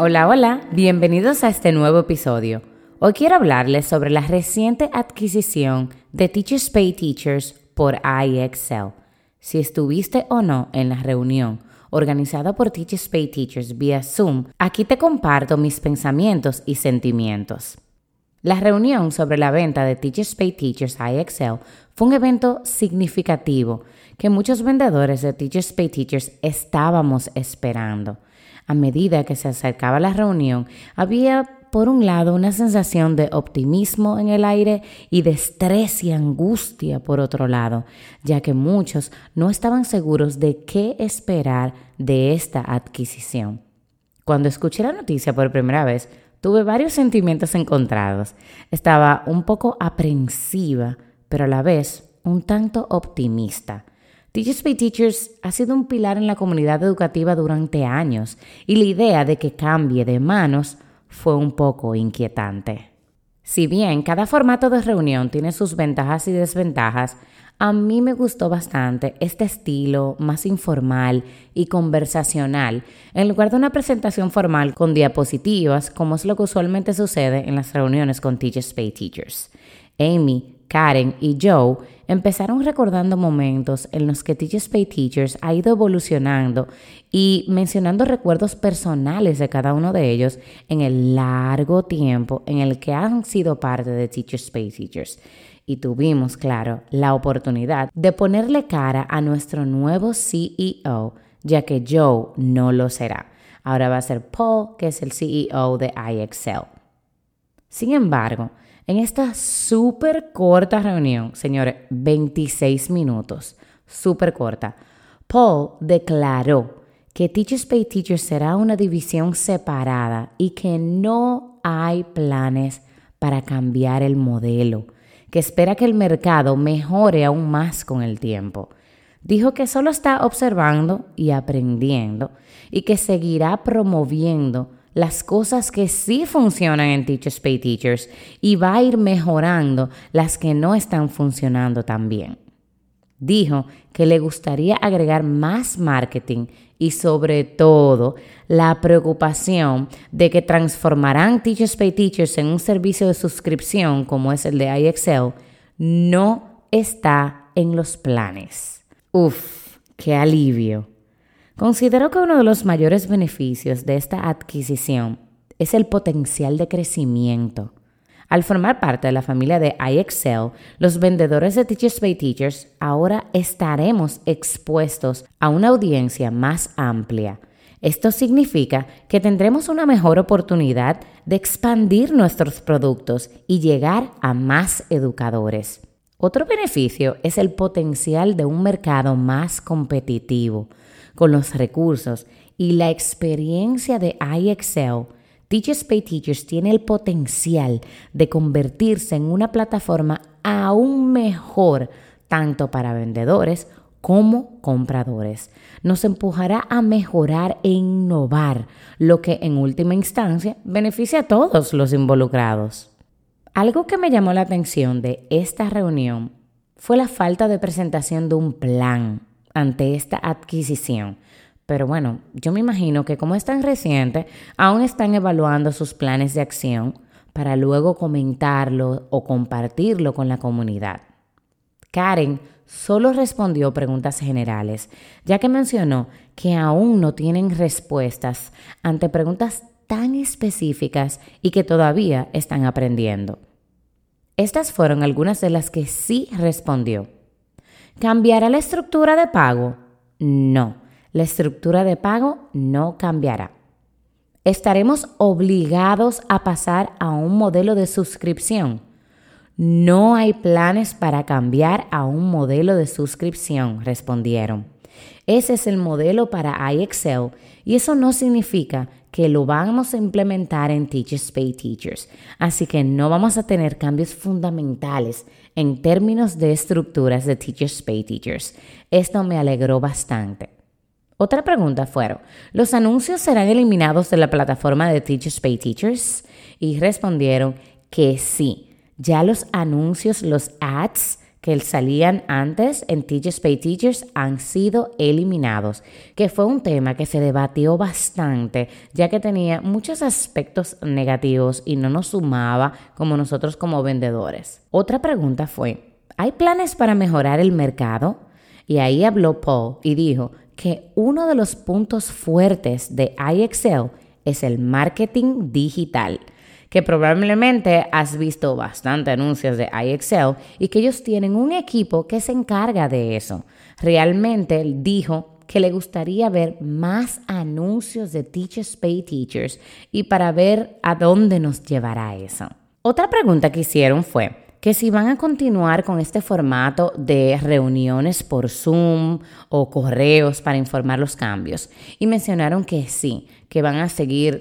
Hola, hola, bienvenidos a este nuevo episodio. Hoy quiero hablarles sobre la reciente adquisición de Teachers Pay Teachers por iExcel. Si estuviste o no en la reunión organizada por Teachers Pay Teachers vía Zoom, aquí te comparto mis pensamientos y sentimientos. La reunión sobre la venta de Teachers Pay Teachers iExcel fue un evento significativo que muchos vendedores de Teachers Pay Teachers estábamos esperando. A medida que se acercaba la reunión, había por un lado, una sensación de optimismo en el aire y de estrés y angustia por otro lado, ya que muchos no estaban seguros de qué esperar de esta adquisición. Cuando escuché la noticia por primera vez, tuve varios sentimientos encontrados. Estaba un poco aprensiva, pero a la vez un tanto optimista. Teachers Pay Teachers ha sido un pilar en la comunidad educativa durante años y la idea de que cambie de manos fue un poco inquietante. Si bien cada formato de reunión tiene sus ventajas y desventajas, a mí me gustó bastante este estilo más informal y conversacional en lugar de una presentación formal con diapositivas como es lo que usualmente sucede en las reuniones con Teachers Pay Teachers. Amy Karen y Joe empezaron recordando momentos en los que Teachers Pay Teachers ha ido evolucionando y mencionando recuerdos personales de cada uno de ellos en el largo tiempo en el que han sido parte de Teachers Pay Teachers. Y tuvimos, claro, la oportunidad de ponerle cara a nuestro nuevo CEO, ya que Joe no lo será. Ahora va a ser Paul, que es el CEO de iExcel. Sin embargo, en esta súper corta reunión, señores, 26 minutos, súper corta, Paul declaró que Teachers Pay Teachers será una división separada y que no hay planes para cambiar el modelo, que espera que el mercado mejore aún más con el tiempo. Dijo que solo está observando y aprendiendo y que seguirá promoviendo las cosas que sí funcionan en Teachers Pay Teachers y va a ir mejorando las que no están funcionando tan bien. Dijo que le gustaría agregar más marketing y sobre todo la preocupación de que transformarán Teachers Pay Teachers en un servicio de suscripción como es el de iExcel no está en los planes. Uf, qué alivio. Considero que uno de los mayores beneficios de esta adquisición es el potencial de crecimiento. Al formar parte de la familia de iExcel, los vendedores de Teachers Pay Teachers ahora estaremos expuestos a una audiencia más amplia. Esto significa que tendremos una mejor oportunidad de expandir nuestros productos y llegar a más educadores. Otro beneficio es el potencial de un mercado más competitivo con los recursos y la experiencia de iExcel, Teachers Pay Teachers tiene el potencial de convertirse en una plataforma aún mejor tanto para vendedores como compradores. Nos empujará a mejorar e innovar, lo que en última instancia beneficia a todos los involucrados. Algo que me llamó la atención de esta reunión fue la falta de presentación de un plan ante esta adquisición. Pero bueno, yo me imagino que como es tan reciente, aún están evaluando sus planes de acción para luego comentarlo o compartirlo con la comunidad. Karen solo respondió preguntas generales, ya que mencionó que aún no tienen respuestas ante preguntas tan específicas y que todavía están aprendiendo. Estas fueron algunas de las que sí respondió. ¿Cambiará la estructura de pago? No, la estructura de pago no cambiará. ¿Estaremos obligados a pasar a un modelo de suscripción? No hay planes para cambiar a un modelo de suscripción, respondieron. Ese es el modelo para iExcel y eso no significa que lo vamos a implementar en Teachers Pay Teachers. Así que no vamos a tener cambios fundamentales en términos de estructuras de Teachers Pay Teachers. Esto me alegró bastante. Otra pregunta fueron, ¿los anuncios serán eliminados de la plataforma de Teachers Pay Teachers? Y respondieron que sí. Ya los anuncios, los ads, que salían antes en Teachers Pay Teachers han sido eliminados, que fue un tema que se debatió bastante, ya que tenía muchos aspectos negativos y no nos sumaba como nosotros como vendedores. Otra pregunta fue, ¿hay planes para mejorar el mercado? Y ahí habló Paul y dijo que uno de los puntos fuertes de iExcel es el marketing digital que probablemente has visto bastante anuncios de iExcel y que ellos tienen un equipo que se encarga de eso. Realmente dijo que le gustaría ver más anuncios de Teachers Pay Teachers y para ver a dónde nos llevará eso. Otra pregunta que hicieron fue, que si van a continuar con este formato de reuniones por Zoom o correos para informar los cambios. Y mencionaron que sí, que van a seguir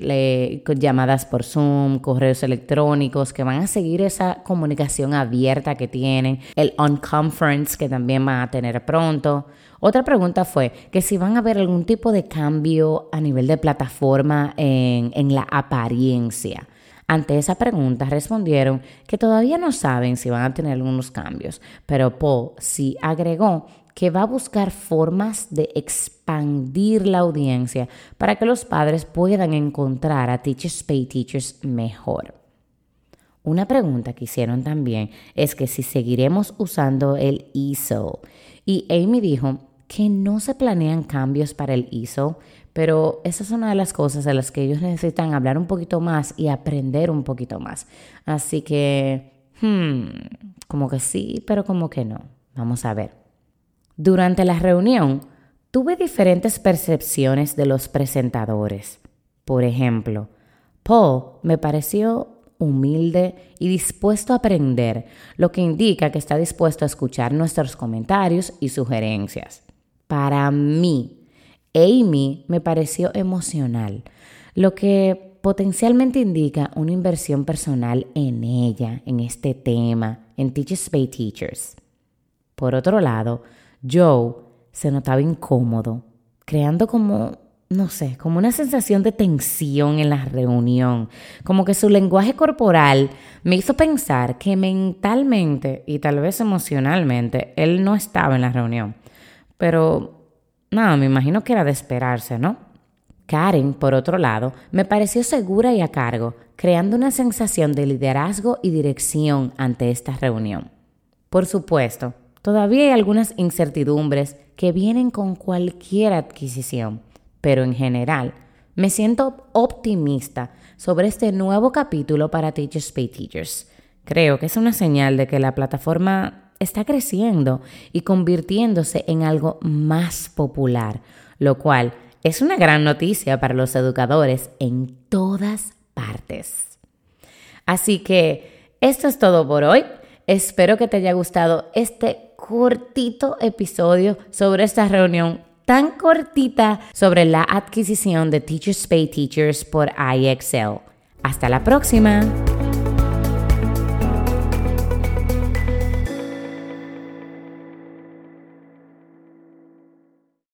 llamadas por Zoom, correos electrónicos, que van a seguir esa comunicación abierta que tienen, el on-conference que también van a tener pronto. Otra pregunta fue que si van a ver algún tipo de cambio a nivel de plataforma en, en la apariencia. Ante esa pregunta respondieron que todavía no saben si van a tener algunos cambios, pero Paul sí agregó que va a buscar formas de expandir la audiencia para que los padres puedan encontrar a Teachers Pay Teachers mejor. Una pregunta que hicieron también es que si seguiremos usando el ISO. Y Amy dijo que no se planean cambios para el ISO, pero esa es una de las cosas de las que ellos necesitan hablar un poquito más y aprender un poquito más. Así que, hmm, como que sí, pero como que no. Vamos a ver. Durante la reunión, tuve diferentes percepciones de los presentadores. Por ejemplo, Paul me pareció humilde y dispuesto a aprender, lo que indica que está dispuesto a escuchar nuestros comentarios y sugerencias. Para mí, Amy me pareció emocional, lo que potencialmente indica una inversión personal en ella, en este tema, en Teachers Pay Teachers. Por otro lado, Joe se notaba incómodo, creando como, no sé, como una sensación de tensión en la reunión, como que su lenguaje corporal me hizo pensar que mentalmente y tal vez emocionalmente él no estaba en la reunión. Pero no, me imagino que era de esperarse, ¿no? Karen, por otro lado, me pareció segura y a cargo, creando una sensación de liderazgo y dirección ante esta reunión. Por supuesto, todavía hay algunas incertidumbres que vienen con cualquier adquisición, pero en general me siento optimista sobre este nuevo capítulo para Teachers Pay Teachers. Creo que es una señal de que la plataforma está creciendo y convirtiéndose en algo más popular, lo cual es una gran noticia para los educadores en todas partes. Así que esto es todo por hoy. Espero que te haya gustado este cortito episodio sobre esta reunión tan cortita sobre la adquisición de Teachers Pay Teachers por iExcel. Hasta la próxima.